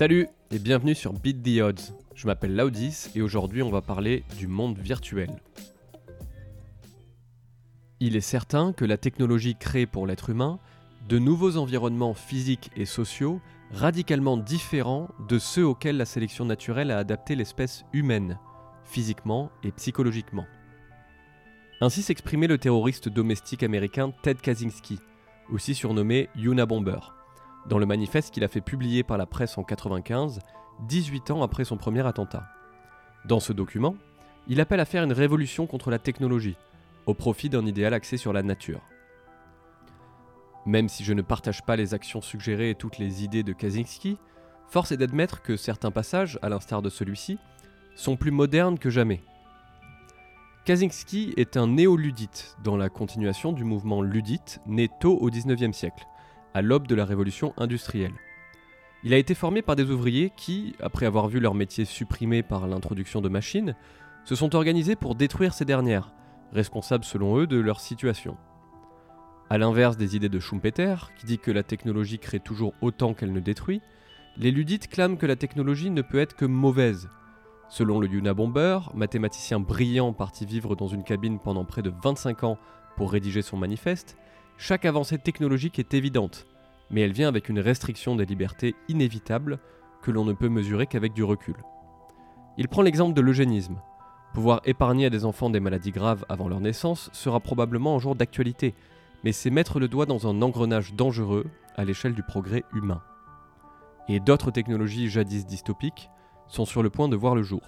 Salut et bienvenue sur Beat the Odds. Je m'appelle Laudis et aujourd'hui on va parler du monde virtuel. Il est certain que la technologie crée pour l'être humain de nouveaux environnements physiques et sociaux radicalement différents de ceux auxquels la sélection naturelle a adapté l'espèce humaine, physiquement et psychologiquement. Ainsi s'exprimait le terroriste domestique américain Ted Kaczynski, aussi surnommé Yuna Bomber, dans le manifeste qu'il a fait publier par la presse en 1995, 18 ans après son premier attentat. Dans ce document, il appelle à faire une révolution contre la technologie, au profit d'un idéal axé sur la nature. Même si je ne partage pas les actions suggérées et toutes les idées de Kaczynski, force est d'admettre que certains passages, à l'instar de celui-ci, sont plus modernes que jamais. Kaczynski est un néoludite dans la continuation du mouvement ludite né tôt au XIXe siècle, à l'aube de la révolution industrielle. Il a été formé par des ouvriers qui, après avoir vu leur métier supprimé par l'introduction de machines, se sont organisés pour détruire ces dernières, responsables selon eux de leur situation. A l'inverse des idées de Schumpeter, qui dit que la technologie crée toujours autant qu'elle ne détruit, les ludites clament que la technologie ne peut être que mauvaise. Selon le Yuna Bomber, mathématicien brillant parti vivre dans une cabine pendant près de 25 ans pour rédiger son manifeste, chaque avancée technologique est évidente, mais elle vient avec une restriction des libertés inévitable que l'on ne peut mesurer qu'avec du recul. Il prend l'exemple de l'eugénisme. Pouvoir épargner à des enfants des maladies graves avant leur naissance sera probablement un jour d'actualité, mais c'est mettre le doigt dans un engrenage dangereux à l'échelle du progrès humain. Et d'autres technologies jadis dystopiques sont sur le point de voir le jour.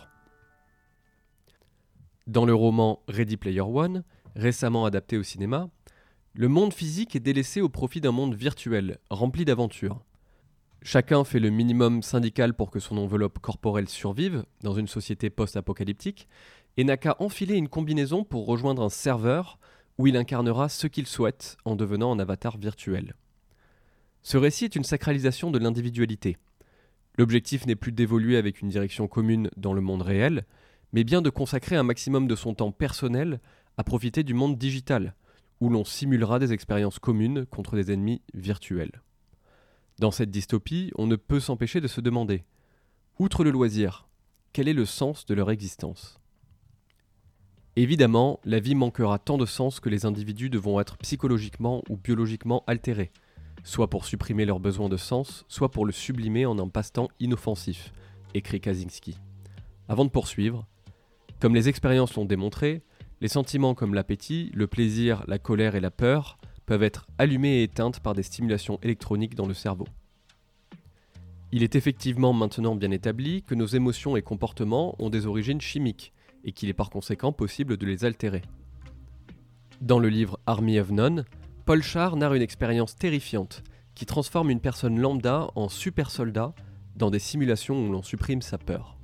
Dans le roman Ready Player One, récemment adapté au cinéma, le monde physique est délaissé au profit d'un monde virtuel, rempli d'aventures. Chacun fait le minimum syndical pour que son enveloppe corporelle survive dans une société post-apocalyptique, et n'a qu'à enfiler une combinaison pour rejoindre un serveur où il incarnera ce qu'il souhaite en devenant un avatar virtuel. Ce récit est une sacralisation de l'individualité. L'objectif n'est plus d'évoluer avec une direction commune dans le monde réel, mais bien de consacrer un maximum de son temps personnel à profiter du monde digital, où l'on simulera des expériences communes contre des ennemis virtuels. Dans cette dystopie, on ne peut s'empêcher de se demander, outre le loisir, quel est le sens de leur existence? Évidemment, la vie manquera tant de sens que les individus devront être psychologiquement ou biologiquement altérés, soit pour supprimer leur besoin de sens, soit pour le sublimer en un passe-temps inoffensif, écrit Kaczynski. Avant de poursuivre, comme les expériences l'ont démontré, les sentiments comme l'appétit, le plaisir, la colère et la peur peuvent être allumées et éteintes par des stimulations électroniques dans le cerveau. Il est effectivement maintenant bien établi que nos émotions et comportements ont des origines chimiques, et qu'il est par conséquent possible de les altérer. Dans le livre Army of None, Paul Char narre une expérience terrifiante qui transforme une personne lambda en super soldat dans des simulations où l'on supprime sa peur.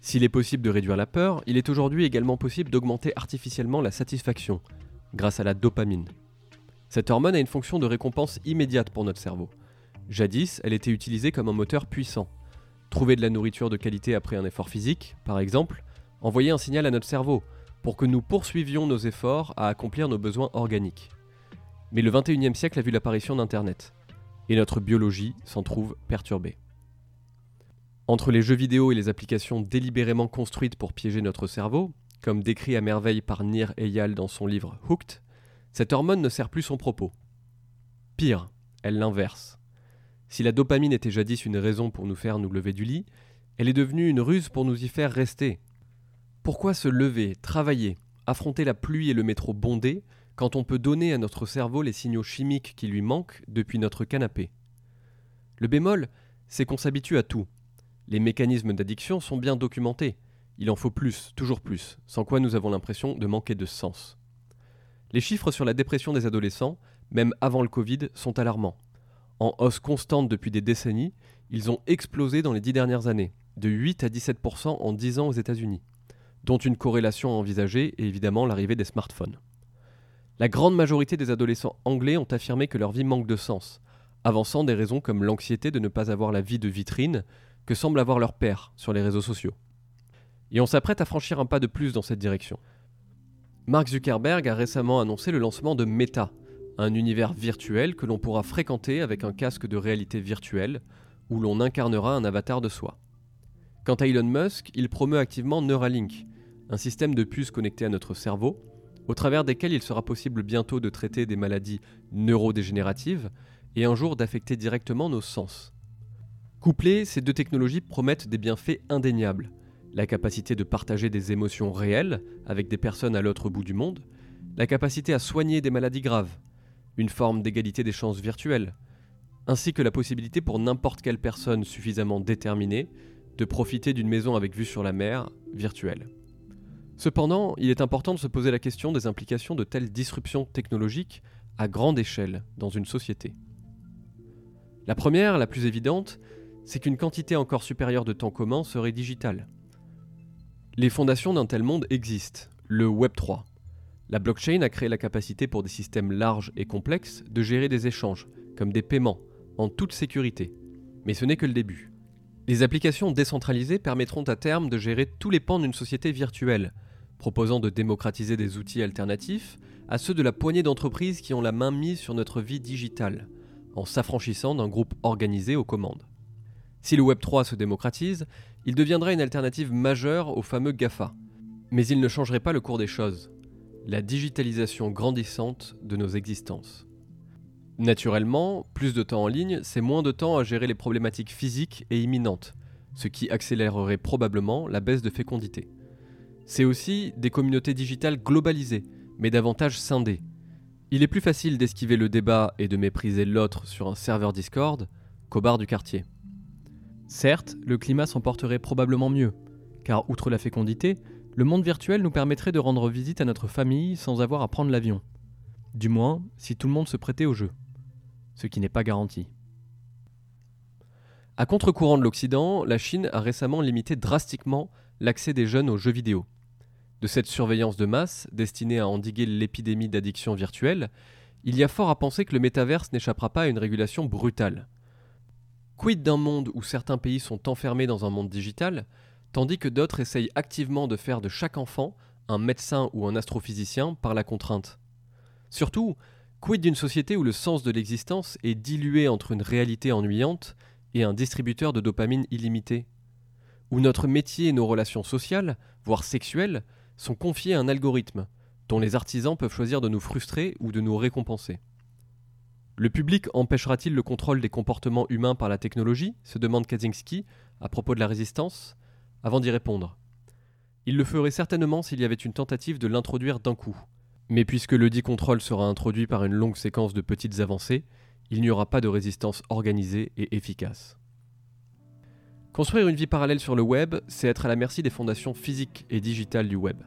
S'il est possible de réduire la peur, il est aujourd'hui également possible d'augmenter artificiellement la satisfaction, grâce à la dopamine. Cette hormone a une fonction de récompense immédiate pour notre cerveau. Jadis, elle était utilisée comme un moteur puissant. Trouver de la nourriture de qualité après un effort physique, par exemple, envoyer un signal à notre cerveau pour que nous poursuivions nos efforts à accomplir nos besoins organiques. Mais le 21e siècle a vu l'apparition d'Internet, et notre biologie s'en trouve perturbée. Entre les jeux vidéo et les applications délibérément construites pour piéger notre cerveau, comme décrit à merveille par Nir Eyal dans son livre Hooked, cette hormone ne sert plus son propos. Pire, elle l'inverse. Si la dopamine était jadis une raison pour nous faire nous lever du lit, elle est devenue une ruse pour nous y faire rester, pourquoi se lever, travailler, affronter la pluie et le métro bondé quand on peut donner à notre cerveau les signaux chimiques qui lui manquent depuis notre canapé? Le bémol, c'est qu'on s'habitue à tout. Les mécanismes d'addiction sont bien documentés. Il en faut plus, toujours plus, sans quoi nous avons l'impression de manquer de sens. Les chiffres sur la dépression des adolescents, même avant le Covid, sont alarmants. En hausse constante depuis des décennies, ils ont explosé dans les dix dernières années, de 8 à 17% en 10 ans aux États-Unis dont une corrélation envisagée est évidemment l'arrivée des smartphones. La grande majorité des adolescents anglais ont affirmé que leur vie manque de sens, avançant des raisons comme l'anxiété de ne pas avoir la vie de vitrine que semble avoir leur père sur les réseaux sociaux. Et on s'apprête à franchir un pas de plus dans cette direction. Mark Zuckerberg a récemment annoncé le lancement de Meta, un univers virtuel que l'on pourra fréquenter avec un casque de réalité virtuelle, où l'on incarnera un avatar de soi. Quant à Elon Musk, il promeut activement Neuralink, un système de puces connectées à notre cerveau, au travers desquelles il sera possible bientôt de traiter des maladies neurodégénératives et un jour d'affecter directement nos sens. Couplées, ces deux technologies promettent des bienfaits indéniables. La capacité de partager des émotions réelles avec des personnes à l'autre bout du monde, la capacité à soigner des maladies graves, une forme d'égalité des chances virtuelles, ainsi que la possibilité pour n'importe quelle personne suffisamment déterminée de profiter d'une maison avec vue sur la mer virtuelle. Cependant, il est important de se poser la question des implications de telles disruptions technologiques à grande échelle dans une société. La première, la plus évidente, c'est qu'une quantité encore supérieure de temps commun serait digitale. Les fondations d'un tel monde existent, le Web 3. La blockchain a créé la capacité pour des systèmes larges et complexes de gérer des échanges, comme des paiements, en toute sécurité. Mais ce n'est que le début. Les applications décentralisées permettront à terme de gérer tous les pans d'une société virtuelle, proposant de démocratiser des outils alternatifs à ceux de la poignée d'entreprises qui ont la main mise sur notre vie digitale, en s'affranchissant d'un groupe organisé aux commandes. Si le Web3 se démocratise, il deviendra une alternative majeure au fameux GAFA. Mais il ne changerait pas le cours des choses, la digitalisation grandissante de nos existences. Naturellement, plus de temps en ligne, c'est moins de temps à gérer les problématiques physiques et imminentes, ce qui accélérerait probablement la baisse de fécondité. C'est aussi des communautés digitales globalisées, mais davantage scindées. Il est plus facile d'esquiver le débat et de mépriser l'autre sur un serveur Discord qu'au bar du quartier. Certes, le climat s'en porterait probablement mieux, car outre la fécondité, le monde virtuel nous permettrait de rendre visite à notre famille sans avoir à prendre l'avion. Du moins, si tout le monde se prêtait au jeu. Ce qui n'est pas garanti. À contre-courant de l'Occident, la Chine a récemment limité drastiquement l'accès des jeunes aux jeux vidéo. De cette surveillance de masse, destinée à endiguer l'épidémie d'addiction virtuelle, il y a fort à penser que le métaverse n'échappera pas à une régulation brutale. Quid d'un monde où certains pays sont enfermés dans un monde digital, tandis que d'autres essayent activement de faire de chaque enfant un médecin ou un astrophysicien par la contrainte Surtout, quid d'une société où le sens de l'existence est dilué entre une réalité ennuyante et un distributeur de dopamine illimité? Où notre métier et nos relations sociales, voire sexuelles, sont confiés à un algorithme, dont les artisans peuvent choisir de nous frustrer ou de nous récompenser. Le public empêchera-t-il le contrôle des comportements humains par la technologie se demande Kaczynski à propos de la résistance, avant d'y répondre. Il le ferait certainement s'il y avait une tentative de l'introduire d'un coup. Mais puisque le dit contrôle sera introduit par une longue séquence de petites avancées, il n'y aura pas de résistance organisée et efficace. Construire une vie parallèle sur le web, c'est être à la merci des fondations physiques et digitales du web.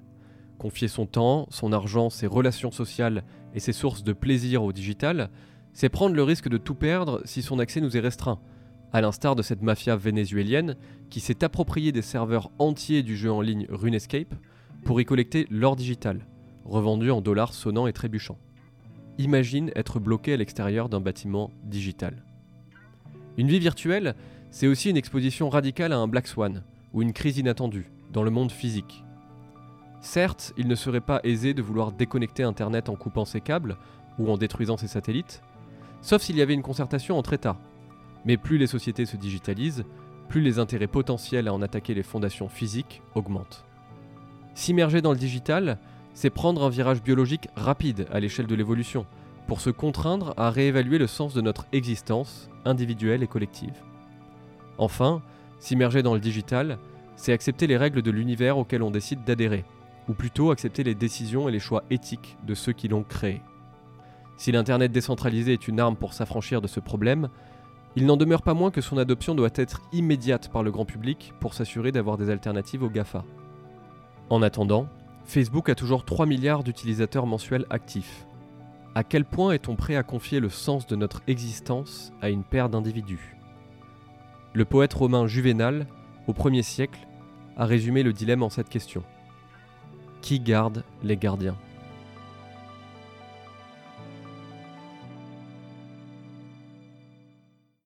Confier son temps, son argent, ses relations sociales et ses sources de plaisir au digital, c'est prendre le risque de tout perdre si son accès nous est restreint, à l'instar de cette mafia vénézuélienne qui s'est appropriée des serveurs entiers du jeu en ligne RuneScape pour y collecter l'or digital, revendu en dollars sonnants et trébuchants. Imagine être bloqué à l'extérieur d'un bâtiment digital. Une vie virtuelle, c'est aussi une exposition radicale à un Black Swan, ou une crise inattendue, dans le monde physique. Certes, il ne serait pas aisé de vouloir déconnecter Internet en coupant ses câbles, ou en détruisant ses satellites, sauf s'il y avait une concertation entre États. Mais plus les sociétés se digitalisent, plus les intérêts potentiels à en attaquer les fondations physiques augmentent. S'immerger dans le digital, c'est prendre un virage biologique rapide à l'échelle de l'évolution, pour se contraindre à réévaluer le sens de notre existence individuelle et collective. Enfin, s'immerger dans le digital, c'est accepter les règles de l'univers auxquelles on décide d'adhérer, ou plutôt accepter les décisions et les choix éthiques de ceux qui l'ont créé. Si l'Internet décentralisé est une arme pour s'affranchir de ce problème, il n'en demeure pas moins que son adoption doit être immédiate par le grand public pour s'assurer d'avoir des alternatives aux GAFA. En attendant, Facebook a toujours 3 milliards d'utilisateurs mensuels actifs. À quel point est-on prêt à confier le sens de notre existence à une paire d'individus? Le poète romain Juvénal, au 1er siècle, a résumé le dilemme en cette question. Qui garde les gardiens?